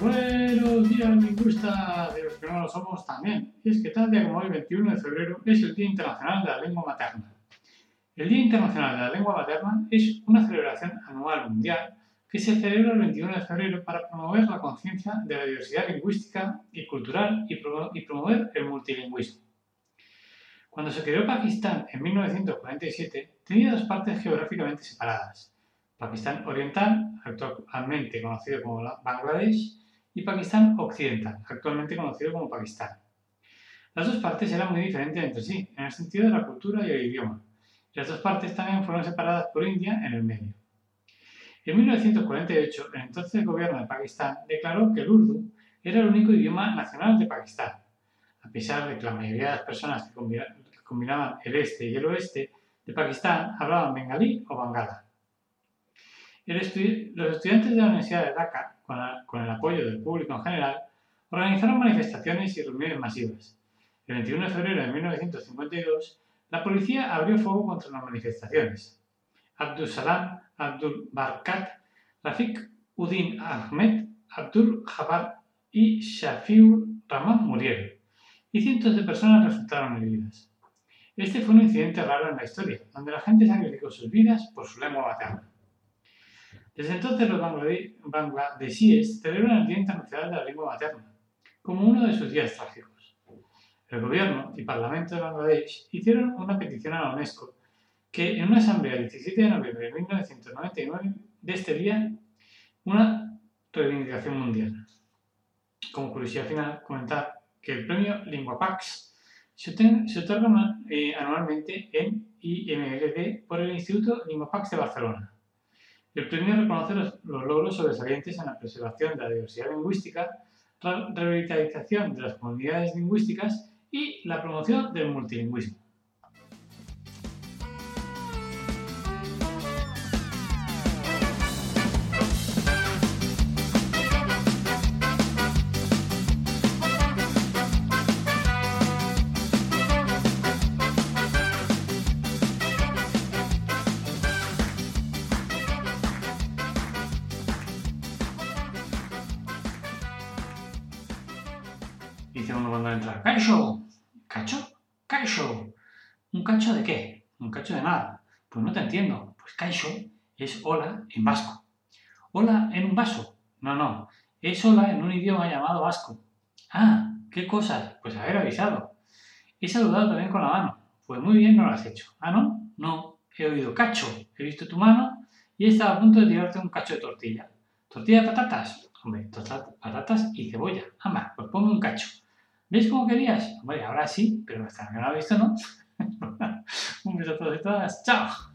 Buenos días, lingüistas de los que no lo somos también. Y es que tal día como hoy, 21 de febrero, es el Día Internacional de la Lengua Materna. El Día Internacional de la Lengua Materna es una celebración anual mundial que se celebra el 21 de febrero para promover la conciencia de la diversidad lingüística y cultural y, y promover el multilingüismo. Cuando se creó Pakistán en 1947, tenía dos partes geográficamente separadas. Pakistán Oriental, actualmente conocido como Bangladesh, y Pakistán Occidental, actualmente conocido como Pakistán. Las dos partes eran muy diferentes entre sí, en el sentido de la cultura y el idioma. Y las dos partes también fueron separadas por India en el medio. En 1948, el entonces gobierno de Pakistán declaró que el urdu era el único idioma nacional de Pakistán, a pesar de que la mayoría de las personas que combinaban el este y el oeste de Pakistán hablaban bengalí o bangala. Los estudiantes de la Universidad de Dhaka con, el apoyo del público en general, organizaron manifestaciones y reuniones masivas. El 21 de febrero de 1952, la policía abrió fuego contra las manifestaciones. Abdul Salam Abdul Barkat, Rafik Udin Ahmed, Abdul Jabbar y Shafiur Rahman murieron, y cientos de personas resultaron heridas. Este fue un incidente raro en la historia, donde la gente sacrificó sus vidas por su lengua materna. Desde entonces los bangladesíes celebran el Día Internacional de la Lengua Materna, como uno de sus días trágicos. El gobierno y parlamento de Bangladesh hicieron una petición a la UNESCO que en una asamblea el 17 de noviembre de 1999 de este día una reivindicación mundial. Como curiosidad final, comentar que el premio LinguaPax se, otorga eh, anualmente en IMLD por el Instituto LinguaPax de Barcelona. El premio reconoce los, logros sobresalientes en la preservación de la diversidad lingüística, la revitalización de las comunidades lingüísticas y la promoción del multilingüismo. Dice uno cuando entra, ¡Cacho! ¿Cacho? ¡Cacho! ¿Un cacho de qué? Un cacho de nada. Pues no te entiendo. Pues cacho es hola en vasco. ¿Hola en un vaso? No, no. Es hola en un idioma llamado vasco. Ah, ¿qué cosas? Pues haber avisado. He saludado también con la mano. Pues muy bien no lo has hecho. ¿Ah, no? No. He oído cacho. He visto tu mano y he estado a punto de tirarte un cacho de tortilla. ¿Tortilla de patatas? Hombre, patatas y cebolla. Amba, pues ponme un cacho. ¿Ves cómo querías? Hombre, ahora sí, pero hasta que no lo visto, ¿no? un beso a todos y todas. ¡Chao!